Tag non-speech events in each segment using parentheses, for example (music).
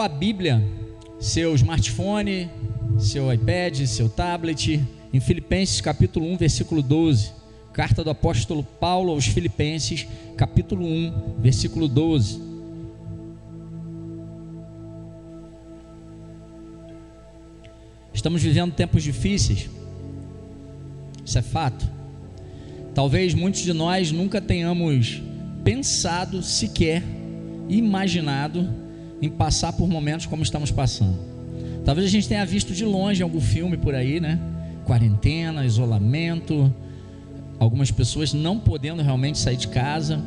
Tua Bíblia, seu smartphone, seu iPad, seu tablet, em Filipenses capítulo 1, versículo 12. Carta do apóstolo Paulo aos Filipenses, capítulo 1, versículo 12. Estamos vivendo tempos difíceis, isso é fato. Talvez muitos de nós nunca tenhamos pensado sequer, imaginado em passar por momentos como estamos passando. Talvez a gente tenha visto de longe algum filme por aí, né? Quarentena, isolamento, algumas pessoas não podendo realmente sair de casa,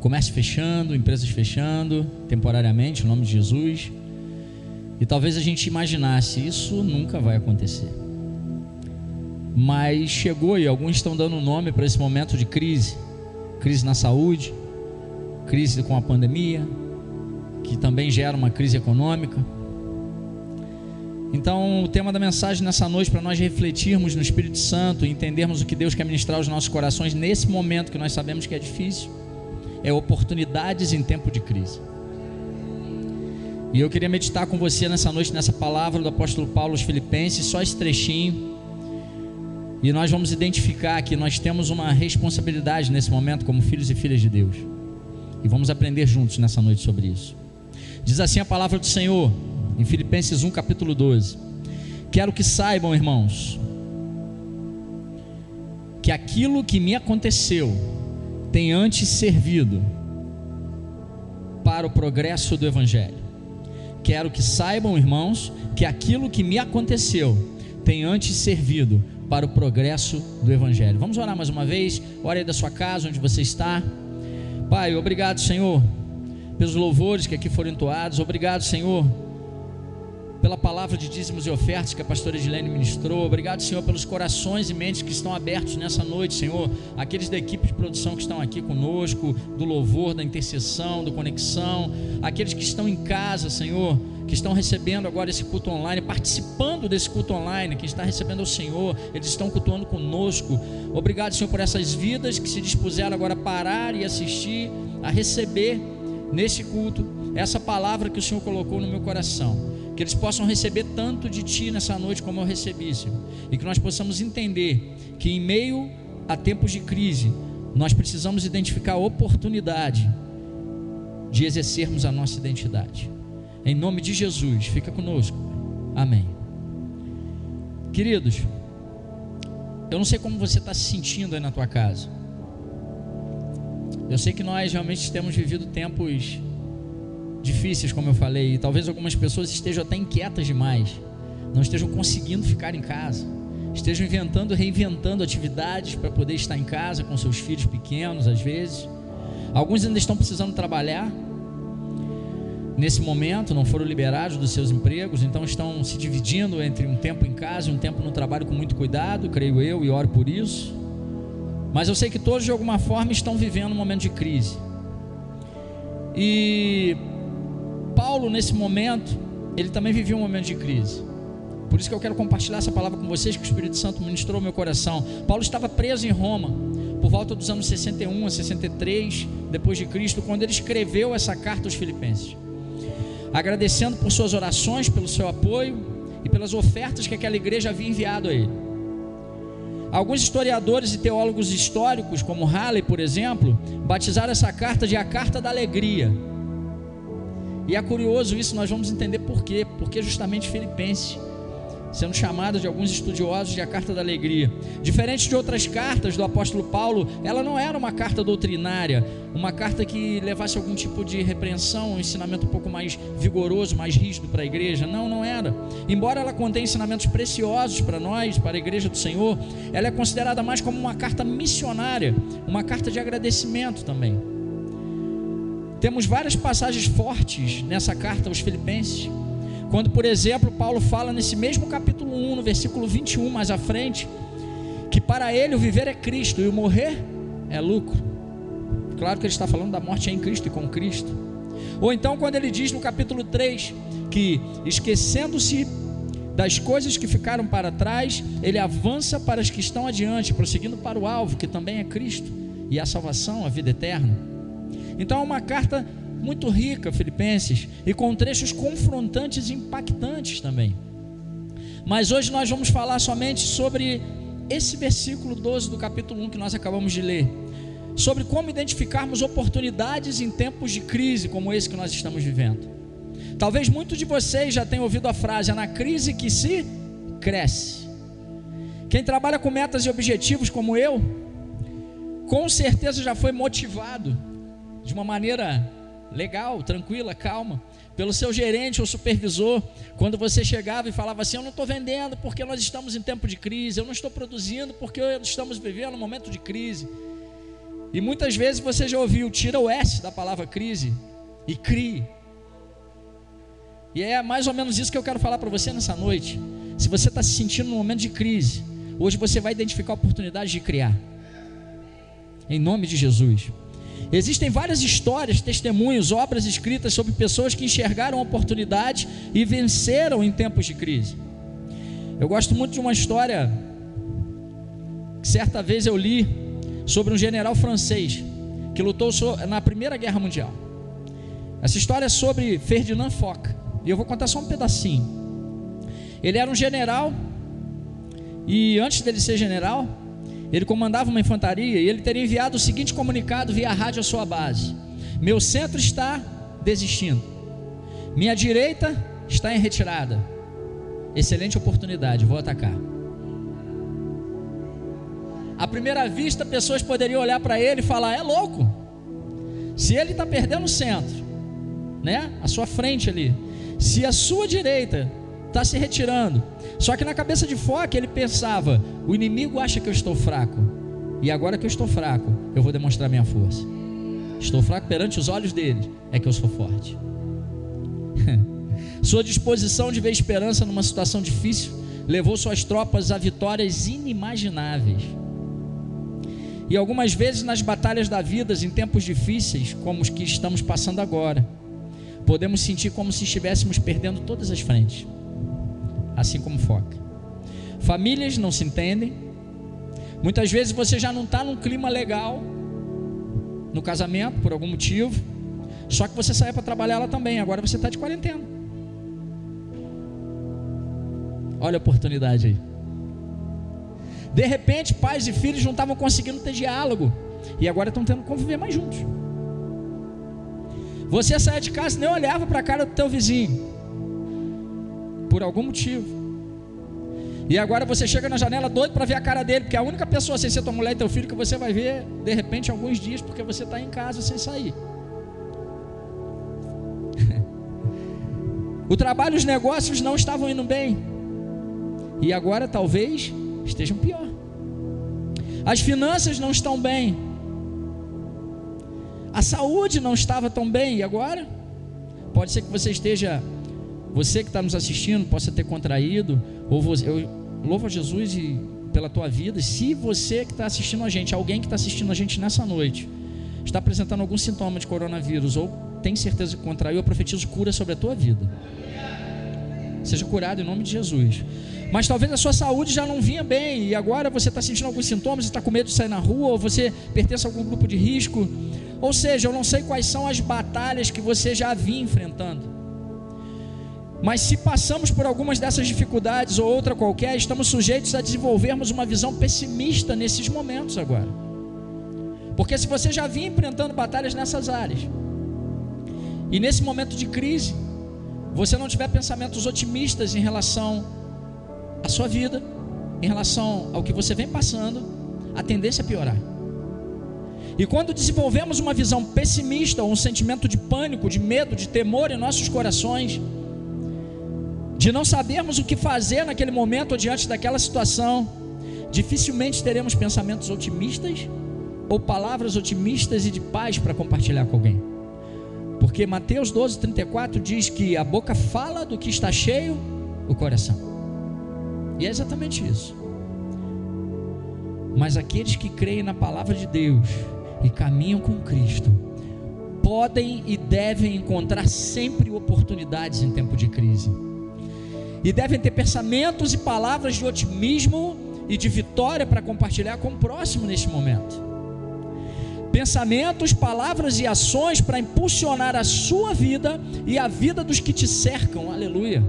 comércio fechando, empresas fechando temporariamente, em nome de Jesus. E talvez a gente imaginasse isso nunca vai acontecer. Mas chegou e alguns estão dando nome para esse momento de crise, crise na saúde, crise com a pandemia, que também gera uma crise econômica. Então, o tema da mensagem nessa noite para nós refletirmos no Espírito Santo e entendermos o que Deus quer ministrar aos nossos corações nesse momento que nós sabemos que é difícil, é oportunidades em tempo de crise. E eu queria meditar com você nessa noite nessa palavra do apóstolo Paulo aos Filipenses, só esse trechinho. E nós vamos identificar que nós temos uma responsabilidade nesse momento como filhos e filhas de Deus. E vamos aprender juntos nessa noite sobre isso. Diz assim a palavra do Senhor, em Filipenses 1, capítulo 12: Quero que saibam, irmãos, que aquilo que me aconteceu tem antes servido para o progresso do Evangelho. Quero que saibam, irmãos, que aquilo que me aconteceu tem antes servido para o progresso do Evangelho. Vamos orar mais uma vez? Ore aí da sua casa, onde você está. Pai, obrigado, Senhor pelos louvores que aqui foram entoados. Obrigado, Senhor, pela palavra de dízimos e ofertas que a pastora Edilene ministrou. Obrigado, Senhor, pelos corações e mentes que estão abertos nessa noite, Senhor. Aqueles da equipe de produção que estão aqui conosco, do louvor, da intercessão, do conexão. Aqueles que estão em casa, Senhor, que estão recebendo agora esse culto online, participando desse culto online, que está recebendo o Senhor, eles estão cultuando conosco. Obrigado, Senhor, por essas vidas que se dispuseram agora a parar e assistir, a receber nesse culto essa palavra que o Senhor colocou no meu coração. Que eles possam receber tanto de Ti nessa noite como eu recebi, Senhor. E que nós possamos entender que em meio a tempos de crise, nós precisamos identificar a oportunidade de exercermos a nossa identidade. Em nome de Jesus, fica conosco. Amém. Queridos, eu não sei como você está se sentindo aí na tua casa. Eu sei que nós realmente temos vivido tempos difíceis, como eu falei, e talvez algumas pessoas estejam até inquietas demais, não estejam conseguindo ficar em casa, estejam inventando, reinventando atividades para poder estar em casa com seus filhos pequenos, às vezes. Alguns ainda estão precisando trabalhar nesse momento, não foram liberados dos seus empregos, então estão se dividindo entre um tempo em casa e um tempo no trabalho com muito cuidado, creio eu, e oro por isso. Mas eu sei que todos de alguma forma estão vivendo um momento de crise. E Paulo, nesse momento, ele também vivia um momento de crise. Por isso que eu quero compartilhar essa palavra com vocês, que o Espírito Santo ministrou meu coração. Paulo estava preso em Roma, por volta dos anos 61 a 63 depois de Cristo, quando ele escreveu essa carta aos Filipenses. Agradecendo por suas orações, pelo seu apoio e pelas ofertas que aquela igreja havia enviado a ele. Alguns historiadores e teólogos históricos, como Halley, por exemplo, batizaram essa carta de a carta da alegria. E é curioso isso, nós vamos entender por quê. Porque justamente Filipenses sendo chamada de alguns estudiosos de a carta da alegria. Diferente de outras cartas do apóstolo Paulo, ela não era uma carta doutrinária, uma carta que levasse algum tipo de repreensão, um ensinamento um pouco mais vigoroso, mais rígido para a igreja. Não, não era. Embora ela contenha ensinamentos preciosos para nós, para a igreja do Senhor, ela é considerada mais como uma carta missionária, uma carta de agradecimento também. Temos várias passagens fortes nessa carta aos Filipenses quando, por exemplo, Paulo fala nesse mesmo capítulo 1, no versículo 21, mais à frente, que para ele o viver é Cristo e o morrer é lucro. Claro que ele está falando da morte em Cristo e com Cristo. Ou então, quando ele diz no capítulo 3 que, esquecendo-se das coisas que ficaram para trás, ele avança para as que estão adiante, prosseguindo para o alvo, que também é Cristo, e a salvação, a vida eterna. Então, é uma carta muito rica, Filipenses, e com trechos confrontantes e impactantes também. Mas hoje nós vamos falar somente sobre esse versículo 12 do capítulo 1 que nós acabamos de ler, sobre como identificarmos oportunidades em tempos de crise como esse que nós estamos vivendo. Talvez muitos de vocês já tenham ouvido a frase: é na crise que se cresce. Quem trabalha com metas e objetivos como eu, com certeza já foi motivado de uma maneira legal, tranquila, calma, pelo seu gerente ou supervisor, quando você chegava e falava assim: Eu não estou vendendo porque nós estamos em tempo de crise, eu não estou produzindo porque estamos vivendo um momento de crise. E muitas vezes você já ouviu, tira o S da palavra crise e crie. E é mais ou menos isso que eu quero falar para você nessa noite. Se você está se sentindo num momento de crise, hoje você vai identificar a oportunidade de criar. Em nome de Jesus. Existem várias histórias, testemunhos, obras escritas sobre pessoas que enxergaram oportunidade e venceram em tempos de crise. Eu gosto muito de uma história que certa vez eu li sobre um general francês que lutou na Primeira Guerra Mundial. Essa história é sobre Ferdinand Foch, e eu vou contar só um pedacinho. Ele era um general, e antes dele ser general, ele comandava uma infantaria e ele teria enviado o seguinte comunicado via rádio à sua base: Meu centro está desistindo, minha direita está em retirada. Excelente oportunidade, vou atacar. À primeira vista, pessoas poderiam olhar para ele e falar: é louco. Se ele está perdendo o centro, né? A sua frente ali. Se a sua direita está se retirando. Só que na cabeça de Foque ele pensava: o inimigo acha que eu estou fraco, e agora que eu estou fraco, eu vou demonstrar minha força. Estou fraco perante os olhos dele, é que eu sou forte. (laughs) Sua disposição de ver esperança numa situação difícil levou suas tropas a vitórias inimagináveis. E algumas vezes nas batalhas da vida, em tempos difíceis, como os que estamos passando agora, podemos sentir como se estivéssemos perdendo todas as frentes assim como foca. Famílias não se entendem. Muitas vezes você já não está num clima legal no casamento, por algum motivo. Só que você sai para trabalhar lá também. Agora você está de quarentena. Olha a oportunidade aí. De repente, pais e filhos não estavam conseguindo ter diálogo. E agora estão tendo que conviver mais juntos. Você saia de casa e nem olhava para a cara do teu vizinho por algum motivo. E agora você chega na janela doido para ver a cara dele, porque a única pessoa sem ser tua mulher e teu filho que você vai ver, de repente, alguns dias, porque você está em casa sem sair. (laughs) o trabalho os negócios não estavam indo bem. E agora talvez estejam pior. As finanças não estão bem. A saúde não estava tão bem. E agora? Pode ser que você esteja você que está nos assistindo possa ter contraído, ou você, eu louvo a Jesus e, pela tua vida. Se você que está assistindo a gente, alguém que está assistindo a gente nessa noite, está apresentando algum sintoma de coronavírus, ou tem certeza que contraiu, eu profetizo cura sobre a tua vida. Seja curado em nome de Jesus. Mas talvez a sua saúde já não vinha bem e agora você está sentindo alguns sintomas está com medo de sair na rua, ou você pertence a algum grupo de risco. Ou seja, eu não sei quais são as batalhas que você já vinha enfrentando. Mas se passamos por algumas dessas dificuldades ou outra qualquer, estamos sujeitos a desenvolvermos uma visão pessimista nesses momentos agora. Porque se você já vinha enfrentando batalhas nessas áreas, e nesse momento de crise, você não tiver pensamentos otimistas em relação à sua vida, em relação ao que você vem passando, a tendência é piorar. E quando desenvolvemos uma visão pessimista ou um sentimento de pânico, de medo, de temor em nossos corações, de não sabermos o que fazer naquele momento ou diante daquela situação, dificilmente teremos pensamentos otimistas ou palavras otimistas e de paz para compartilhar com alguém. Porque Mateus 12, 34 diz que a boca fala do que está cheio o coração. E é exatamente isso. Mas aqueles que creem na palavra de Deus e caminham com Cristo, podem e devem encontrar sempre oportunidades em tempo de crise e devem ter pensamentos e palavras de otimismo e de vitória para compartilhar com o próximo neste momento. pensamentos, palavras e ações para impulsionar a sua vida e a vida dos que te cercam. Aleluia.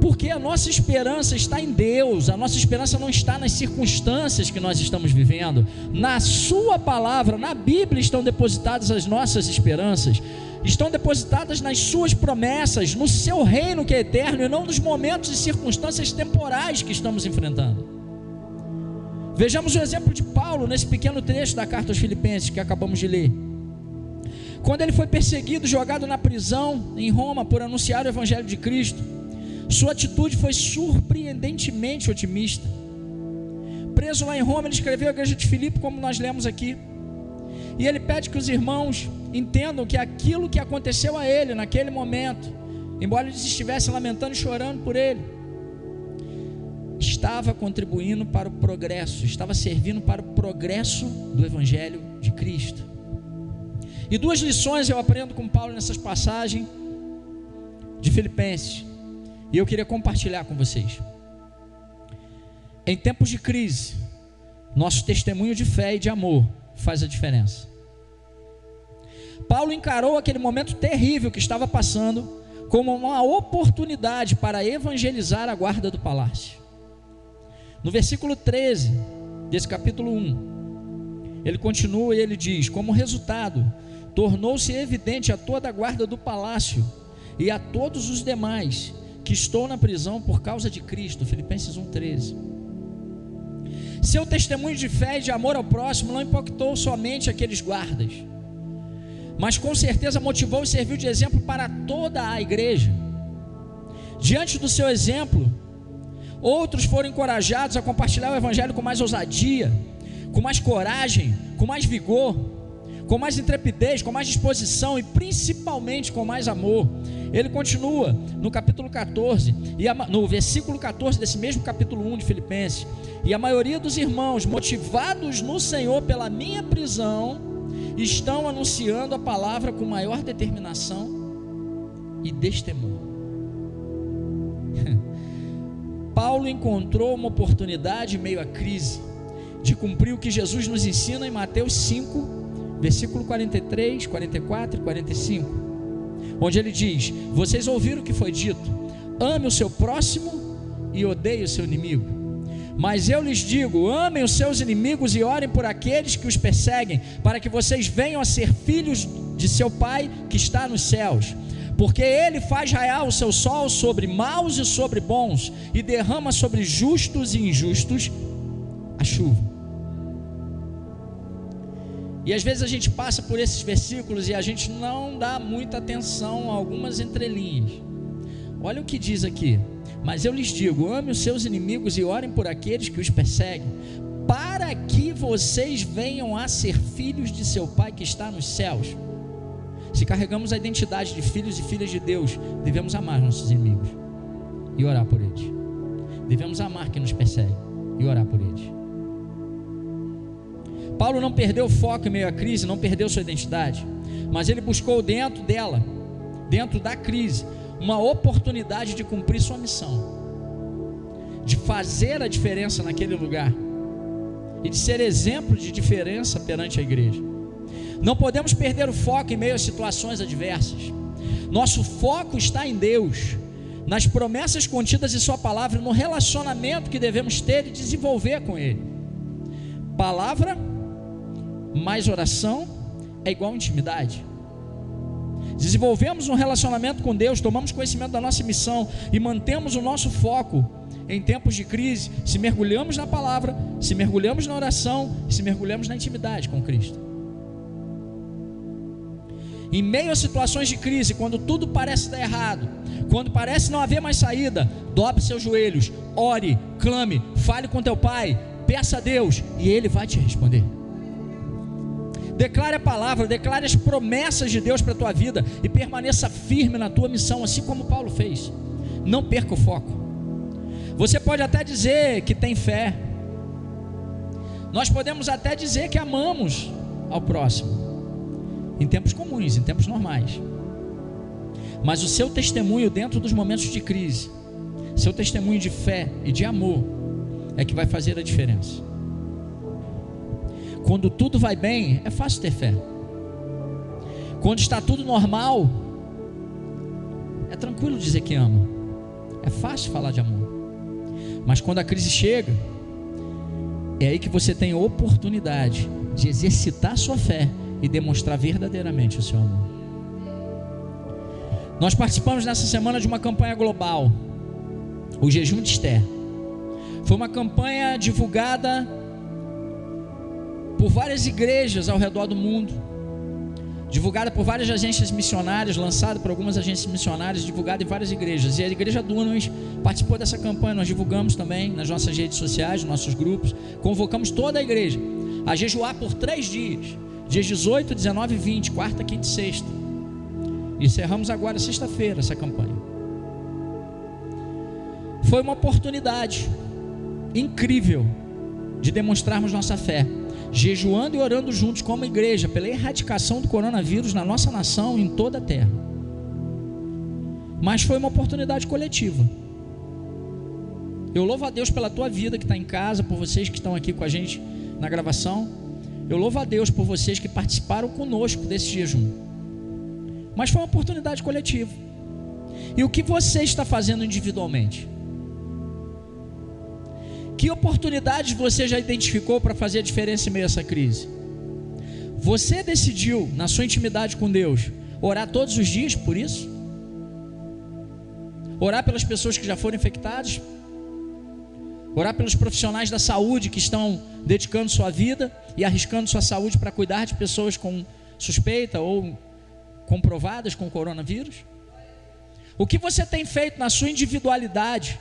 Porque a nossa esperança está em Deus, a nossa esperança não está nas circunstâncias que nós estamos vivendo. Na Sua palavra, na Bíblia, estão depositadas as nossas esperanças, estão depositadas nas Suas promessas, no Seu reino que é eterno e não nos momentos e circunstâncias temporais que estamos enfrentando. Vejamos o exemplo de Paulo nesse pequeno trecho da carta aos Filipenses que acabamos de ler. Quando ele foi perseguido, jogado na prisão em Roma por anunciar o Evangelho de Cristo, sua atitude foi surpreendentemente otimista. Preso lá em Roma, ele escreveu a igreja de Filipe, como nós lemos aqui. E ele pede que os irmãos entendam que aquilo que aconteceu a ele naquele momento, embora eles estivessem lamentando e chorando por ele, estava contribuindo para o progresso, estava servindo para o progresso do Evangelho de Cristo. E duas lições eu aprendo com Paulo nessas passagens de Filipenses, e eu queria compartilhar com vocês. Em tempos de crise, nosso testemunho de fé e de amor faz a diferença. Paulo encarou aquele momento terrível que estava passando como uma oportunidade para evangelizar a guarda do palácio. No versículo 13 desse capítulo 1, ele continua e ele diz: Como resultado, tornou-se evidente a toda a guarda do palácio e a todos os demais que estou na prisão por causa de Cristo. Filipenses 1,13. Seu testemunho de fé e de amor ao próximo não impactou somente aqueles guardas, mas com certeza motivou e serviu de exemplo para toda a igreja. Diante do seu exemplo, Outros foram encorajados a compartilhar o Evangelho com mais ousadia, com mais coragem, com mais vigor, com mais intrepidez, com mais disposição e principalmente com mais amor. Ele continua no capítulo 14, e a, no versículo 14 desse mesmo capítulo 1 de Filipenses. E a maioria dos irmãos, motivados no Senhor pela minha prisão, estão anunciando a palavra com maior determinação e destemor. (laughs) Paulo encontrou uma oportunidade meio à crise de cumprir o que Jesus nos ensina em Mateus 5, versículo 43, 44 e 45, onde ele diz: Vocês ouviram o que foi dito, ame o seu próximo e odeie o seu inimigo. Mas eu lhes digo: amem os seus inimigos e orem por aqueles que os perseguem, para que vocês venham a ser filhos de seu Pai que está nos céus porque ele faz raiar o seu sol sobre maus e sobre bons, e derrama sobre justos e injustos a chuva. E às vezes a gente passa por esses versículos e a gente não dá muita atenção a algumas entrelinhas. Olha o que diz aqui: Mas eu lhes digo: ame os seus inimigos e orem por aqueles que os perseguem, para que vocês venham a ser filhos de seu Pai que está nos céus. Se carregamos a identidade de filhos e filhas de Deus, devemos amar nossos inimigos e orar por eles. Devemos amar quem nos persegue e orar por eles. Paulo não perdeu o foco em meio à crise, não perdeu sua identidade, mas ele buscou dentro dela, dentro da crise, uma oportunidade de cumprir sua missão, de fazer a diferença naquele lugar e de ser exemplo de diferença perante a igreja. Não podemos perder o foco em meio a situações adversas. Nosso foco está em Deus, nas promessas contidas em Sua palavra, no relacionamento que devemos ter e desenvolver com Ele. Palavra mais oração é igual intimidade. Desenvolvemos um relacionamento com Deus, tomamos conhecimento da nossa missão e mantemos o nosso foco em tempos de crise, se mergulhamos na palavra, se mergulhamos na oração, se mergulhamos na intimidade com Cristo. Em meio a situações de crise, quando tudo parece dar errado, quando parece não haver mais saída, dobre seus joelhos, ore, clame, fale com teu pai, peça a Deus e ele vai te responder. Declare a palavra, declare as promessas de Deus para a tua vida e permaneça firme na tua missão, assim como Paulo fez. Não perca o foco. Você pode até dizer que tem fé, nós podemos até dizer que amamos ao próximo, em tempos comuns, em tempos normais. Mas o seu testemunho dentro dos momentos de crise, seu testemunho de fé e de amor, é que vai fazer a diferença. Quando tudo vai bem, é fácil ter fé. Quando está tudo normal, é tranquilo dizer que ama. É fácil falar de amor. Mas quando a crise chega, é aí que você tem oportunidade de exercitar sua fé e demonstrar verdadeiramente o seu amor. Nós participamos nessa semana de uma campanha global, o Jejum de Esther. Foi uma campanha divulgada por várias igrejas ao redor do mundo, divulgada por várias agências missionárias, lançada por algumas agências missionárias, divulgada em várias igrejas. E a igreja Dunamis participou dessa campanha, nós divulgamos também nas nossas redes sociais, nos nossos grupos, convocamos toda a igreja a jejuar por três dias, dias 18, 19 e 20, quarta, quinta e sexta. Encerramos agora sexta-feira essa campanha. Foi uma oportunidade incrível de demonstrarmos nossa fé, jejuando e orando juntos como igreja pela erradicação do coronavírus na nossa nação e em toda a terra. Mas foi uma oportunidade coletiva. Eu louvo a Deus pela tua vida que está em casa, por vocês que estão aqui com a gente na gravação. Eu louvo a Deus por vocês que participaram conosco desse jejum. Mas foi uma oportunidade coletiva. E o que você está fazendo individualmente? Que oportunidades você já identificou para fazer a diferença em meio a essa crise? Você decidiu, na sua intimidade com Deus, orar todos os dias por isso? Orar pelas pessoas que já foram infectadas? Orar pelos profissionais da saúde que estão dedicando sua vida e arriscando sua saúde para cuidar de pessoas com suspeita ou comprovadas com coronavírus? O que você tem feito na sua individualidade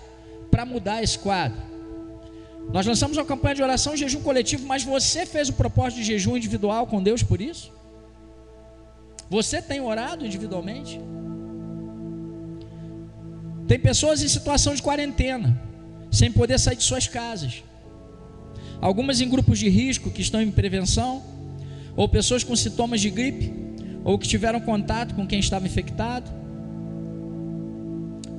para mudar esse quadro? Nós lançamos uma campanha de oração jejum coletivo, mas você fez o propósito de jejum individual com Deus por isso? Você tem orado individualmente? Tem pessoas em situação de quarentena, sem poder sair de suas casas. Algumas em grupos de risco que estão em prevenção, ou pessoas com sintomas de gripe, ou que tiveram contato com quem estava infectado,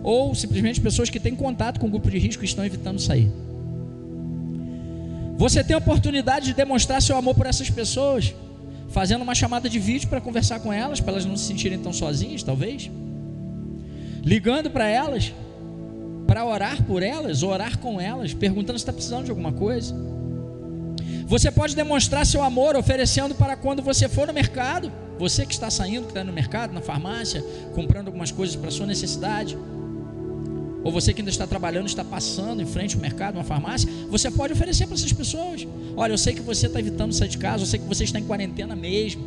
ou simplesmente pessoas que têm contato com grupo de risco e estão evitando sair. Você tem a oportunidade de demonstrar seu amor por essas pessoas, fazendo uma chamada de vídeo para conversar com elas, para elas não se sentirem tão sozinhas, talvez. Ligando para elas, para orar por elas, orar com elas, perguntando se está precisando de alguma coisa. Você pode demonstrar seu amor oferecendo para quando você for no mercado, você que está saindo, que está no mercado, na farmácia, comprando algumas coisas para sua necessidade ou você que ainda está trabalhando, está passando em frente ao mercado, uma farmácia, você pode oferecer para essas pessoas. Olha, eu sei que você está evitando sair de casa, eu sei que você está em quarentena mesmo.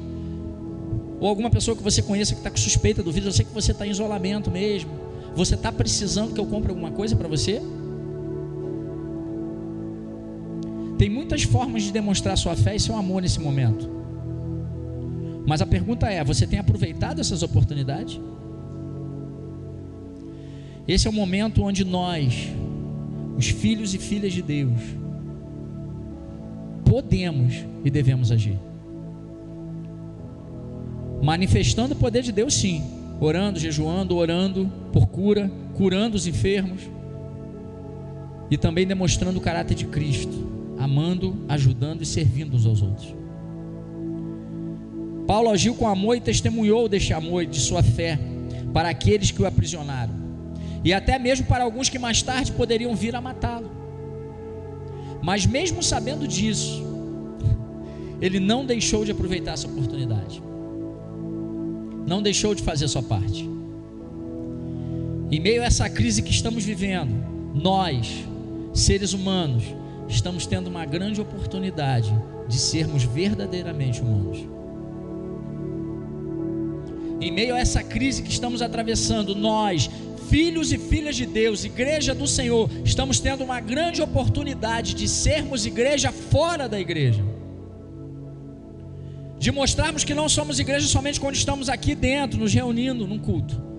Ou alguma pessoa que você conheça que está com suspeita do vírus, eu sei que você está em isolamento mesmo. Você está precisando que eu compre alguma coisa para você? Tem muitas formas de demonstrar sua fé e seu amor nesse momento. Mas a pergunta é: você tem aproveitado essas oportunidades? Esse é o momento onde nós, os filhos e filhas de Deus, podemos e devemos agir. Manifestando o poder de Deus, sim. Orando, jejuando, orando por cura, curando os enfermos. E também demonstrando o caráter de Cristo, amando, ajudando e servindo uns aos outros. Paulo agiu com amor e testemunhou deste amor e de sua fé para aqueles que o aprisionaram e até mesmo para alguns que mais tarde poderiam vir a matá-lo. Mas mesmo sabendo disso, ele não deixou de aproveitar essa oportunidade. Não deixou de fazer sua parte. Em meio a essa crise que estamos vivendo, nós, seres humanos, estamos tendo uma grande oportunidade de sermos verdadeiramente humanos. Em meio a essa crise que estamos atravessando, nós, filhos e filhas de Deus, igreja do Senhor, estamos tendo uma grande oportunidade de sermos igreja fora da igreja. De mostrarmos que não somos igreja somente quando estamos aqui dentro, nos reunindo num culto.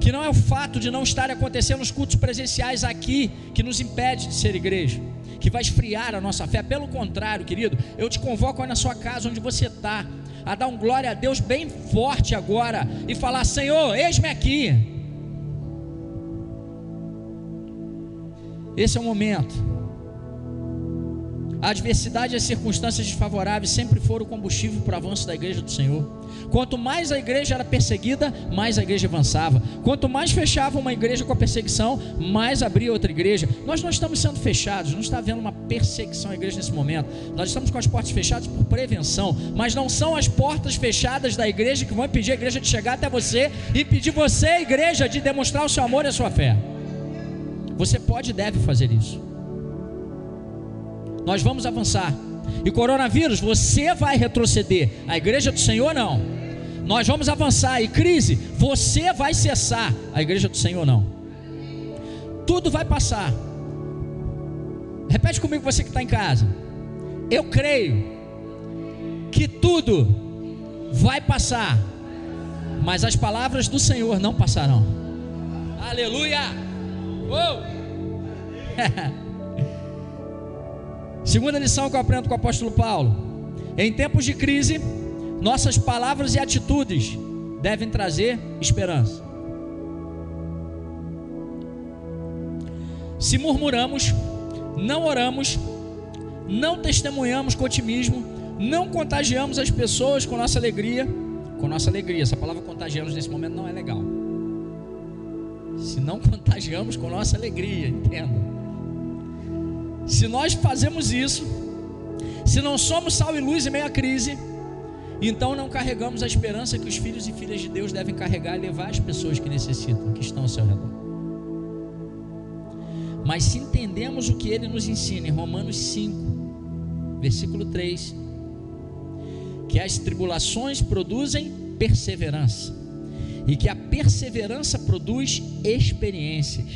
Que não é o fato de não estar acontecendo os cultos presenciais aqui que nos impede de ser igreja, que vai esfriar a nossa fé. Pelo contrário, querido, eu te convoco aí na sua casa, onde você está, a dar um glória a Deus bem forte agora e falar: Senhor, eis-me aqui. Esse é o momento. A adversidade e as circunstâncias desfavoráveis sempre foram o combustível para o avanço da igreja do Senhor. Quanto mais a igreja era perseguida, mais a igreja avançava. Quanto mais fechava uma igreja com a perseguição, mais abria outra igreja. Nós não estamos sendo fechados, não está havendo uma perseguição à igreja nesse momento. Nós estamos com as portas fechadas por prevenção, mas não são as portas fechadas da igreja que vão impedir a igreja de chegar até você e impedir você, igreja, de demonstrar o seu amor e a sua fé. Você pode e deve fazer isso. Nós vamos avançar. E coronavírus, você vai retroceder. A igreja do Senhor não. Nós vamos avançar. E crise, você vai cessar. A igreja do Senhor não. Tudo vai passar. Repete comigo você que está em casa. Eu creio que tudo vai passar, mas as palavras do Senhor não passarão. Aleluia! Uou! (laughs) Segunda lição que eu aprendo com o apóstolo Paulo: em tempos de crise, nossas palavras e atitudes devem trazer esperança. Se murmuramos, não oramos, não testemunhamos com otimismo, não contagiamos as pessoas com nossa alegria, com nossa alegria. Essa palavra contagiamos nesse momento não é legal. Se não contagiamos com nossa alegria, entenda. Se nós fazemos isso, se não somos sal e luz em meio à crise, então não carregamos a esperança que os filhos e filhas de Deus devem carregar e levar as pessoas que necessitam, que estão ao seu redor. Mas se entendemos o que ele nos ensina em Romanos 5, versículo 3, que as tribulações produzem perseverança, e que a perseverança produz experiências.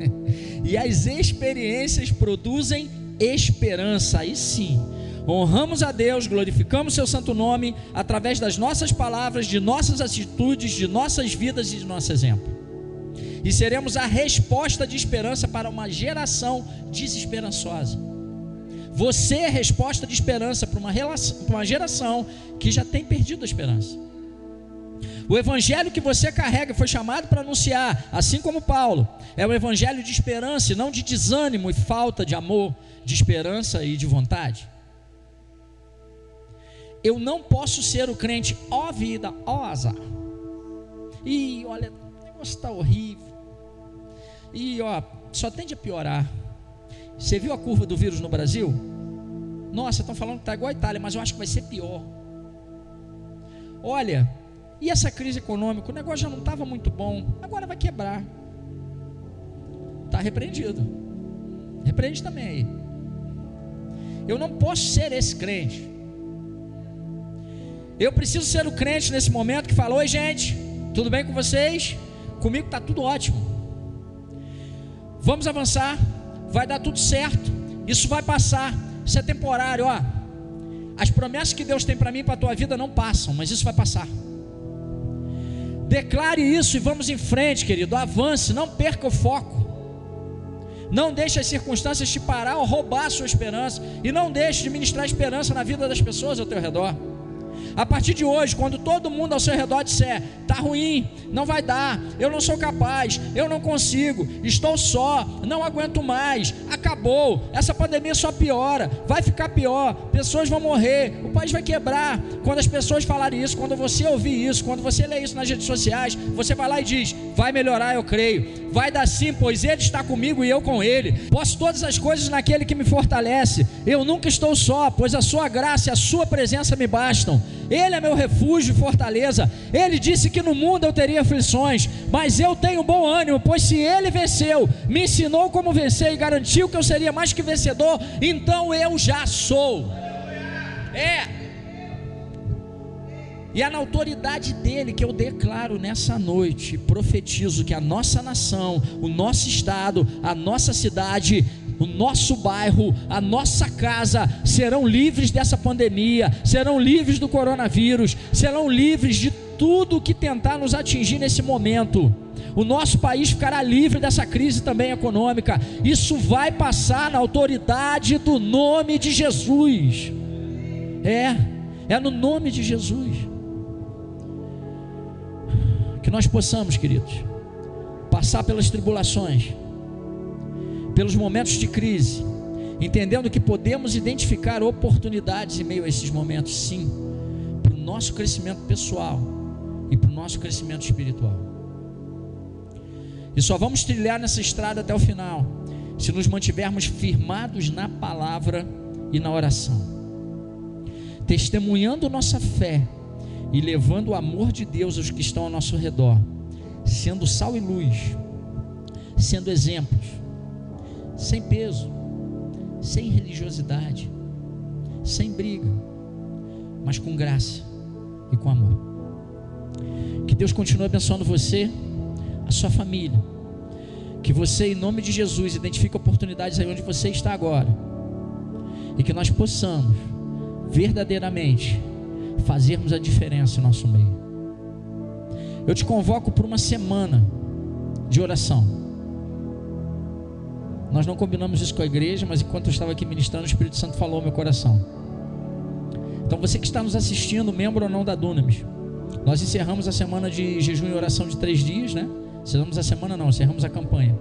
(laughs) e as experiências produzem esperança. Aí sim, honramos a Deus, glorificamos seu santo nome através das nossas palavras, de nossas atitudes, de nossas vidas e de nosso exemplo. E seremos a resposta de esperança para uma geração desesperançosa. Você é resposta de esperança para uma, relação, para uma geração que já tem perdido a esperança. O evangelho que você carrega foi chamado para anunciar, assim como Paulo, é um evangelho de esperança, e não de desânimo e falta de amor, de esperança e de vontade. Eu não posso ser o crente, ó vida, ó azar. E olha, o negócio está horrível. E ó, só tende a piorar. Você viu a curva do vírus no Brasil? Nossa, estão falando que está igual a Itália, mas eu acho que vai ser pior. Olha, e essa crise econômica, o negócio já não estava muito bom, agora vai quebrar. Está repreendido. Repreende também aí. Eu não posso ser esse crente. Eu preciso ser o crente nesse momento que fala: Oi, gente, tudo bem com vocês? Comigo está tudo ótimo. Vamos avançar, vai dar tudo certo. Isso vai passar. Isso é temporário, ó. As promessas que Deus tem para mim e para a tua vida não passam, mas isso vai passar. Declare isso e vamos em frente, querido. Avance, não perca o foco. Não deixe as circunstâncias te parar ou roubar a sua esperança. E não deixe de ministrar esperança na vida das pessoas ao teu redor. A partir de hoje, quando todo mundo ao seu redor disser: tá ruim, não vai dar, eu não sou capaz, eu não consigo, estou só, não aguento mais, acabou, essa pandemia só piora, vai ficar pior, pessoas vão morrer, o país vai quebrar. Quando as pessoas falarem isso, quando você ouvir isso, quando você ler isso nas redes sociais, você vai lá e diz: vai melhorar, eu creio. Vai dar sim, pois Ele está comigo e eu com Ele. Posso todas as coisas naquele que me fortalece. Eu nunca estou só, pois a Sua graça e a Sua presença me bastam. Ele é meu refúgio e fortaleza. Ele disse que no mundo eu teria aflições, mas eu tenho bom ânimo, pois se ele venceu, me ensinou como vencer e garantiu que eu seria mais que vencedor, então eu já sou. É. E é na autoridade dele que eu declaro nessa noite, profetizo que a nossa nação, o nosso estado, a nossa cidade o nosso bairro, a nossa casa serão livres dessa pandemia, serão livres do coronavírus, serão livres de tudo que tentar nos atingir nesse momento. O nosso país ficará livre dessa crise também econômica. Isso vai passar na autoridade do nome de Jesus. É, é no nome de Jesus. Que nós possamos, queridos, passar pelas tribulações pelos momentos de crise entendendo que podemos identificar oportunidades em meio a esses momentos, sim, para o nosso crescimento pessoal e para o nosso crescimento espiritual. E só vamos trilhar nessa estrada até o final, se nos mantivermos firmados na palavra e na oração, testemunhando nossa fé e levando o amor de Deus aos que estão ao nosso redor, sendo sal e luz, sendo exemplos, sem peso, sem religiosidade, sem briga, mas com graça e com amor. Que Deus continue abençoando você, a sua família. Que você, em nome de Jesus, identifique oportunidades aí onde você está agora. E que nós possamos, verdadeiramente, fazermos a diferença em nosso meio. Eu te convoco por uma semana de oração. Nós não combinamos isso com a igreja, mas enquanto eu estava aqui ministrando, o Espírito Santo falou ao meu coração. Então, você que está nos assistindo, membro ou não da Dunamis, nós encerramos a semana de jejum e oração de três dias, né? Encerramos a semana, não, encerramos a campanha.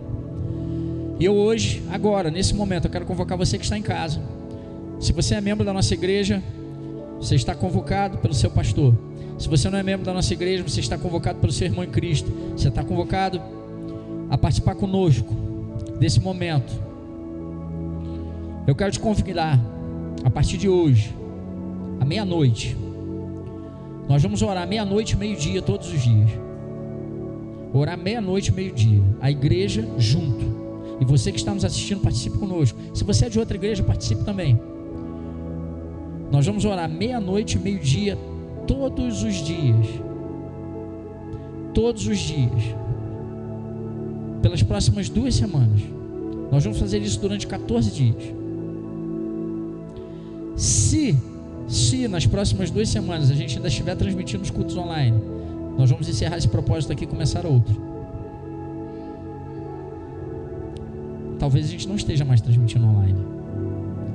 E eu hoje, agora, nesse momento, eu quero convocar você que está em casa. Se você é membro da nossa igreja, você está convocado pelo seu pastor. Se você não é membro da nossa igreja, você está convocado pelo seu irmão em Cristo. Você está convocado a participar conosco desse momento. Eu quero te convidar, a partir de hoje, à meia-noite. Nós vamos orar meia-noite, meio-dia, todos os dias. Orar meia-noite, meio-dia. A igreja junto. E você que está nos assistindo, participe conosco. Se você é de outra igreja, participe também. Nós vamos orar meia-noite, meio-dia, todos os dias. Todos os dias pelas próximas duas semanas. Nós vamos fazer isso durante 14 dias. Se, se nas próximas duas semanas a gente ainda estiver transmitindo os cultos online, nós vamos encerrar esse propósito aqui e começar outro. Talvez a gente não esteja mais transmitindo online.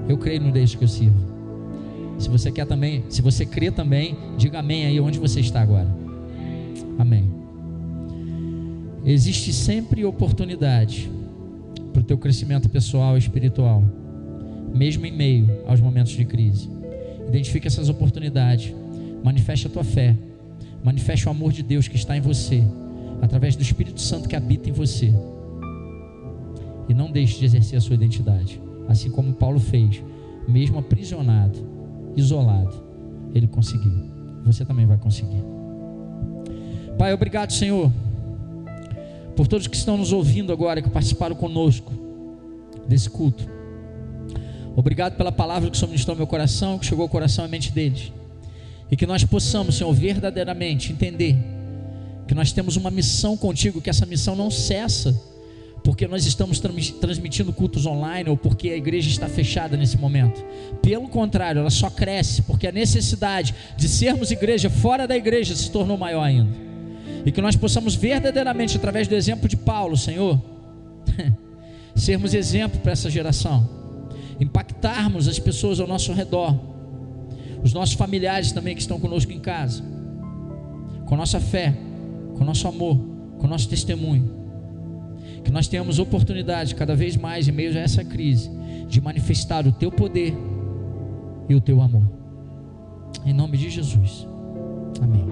Eu creio no Deus que eu sirvo. Se você quer também, se você crê também, diga amém aí onde você está agora. Amém. Existe sempre oportunidade para o teu crescimento pessoal e espiritual, mesmo em meio aos momentos de crise. Identifique essas oportunidades, manifeste a tua fé, manifeste o amor de Deus que está em você, através do Espírito Santo que habita em você. E não deixe de exercer a sua identidade, assim como Paulo fez, mesmo aprisionado, isolado, ele conseguiu. Você também vai conseguir. Pai, obrigado, Senhor por todos que estão nos ouvindo agora, que participaram conosco desse culto. Obrigado pela palavra que o Senhor ministrou no meu coração, que chegou ao coração e à mente deles. E que nós possamos, Senhor, verdadeiramente entender que nós temos uma missão contigo, que essa missão não cessa, porque nós estamos transmitindo cultos online ou porque a igreja está fechada nesse momento. Pelo contrário, ela só cresce, porque a necessidade de sermos igreja fora da igreja se tornou maior ainda. E que nós possamos verdadeiramente, através do exemplo de Paulo, Senhor, (laughs) sermos exemplo para essa geração, impactarmos as pessoas ao nosso redor, os nossos familiares também que estão conosco em casa, com nossa fé, com nosso amor, com nosso testemunho. Que nós tenhamos oportunidade cada vez mais, em meio a essa crise, de manifestar o teu poder e o teu amor. Em nome de Jesus. Amém.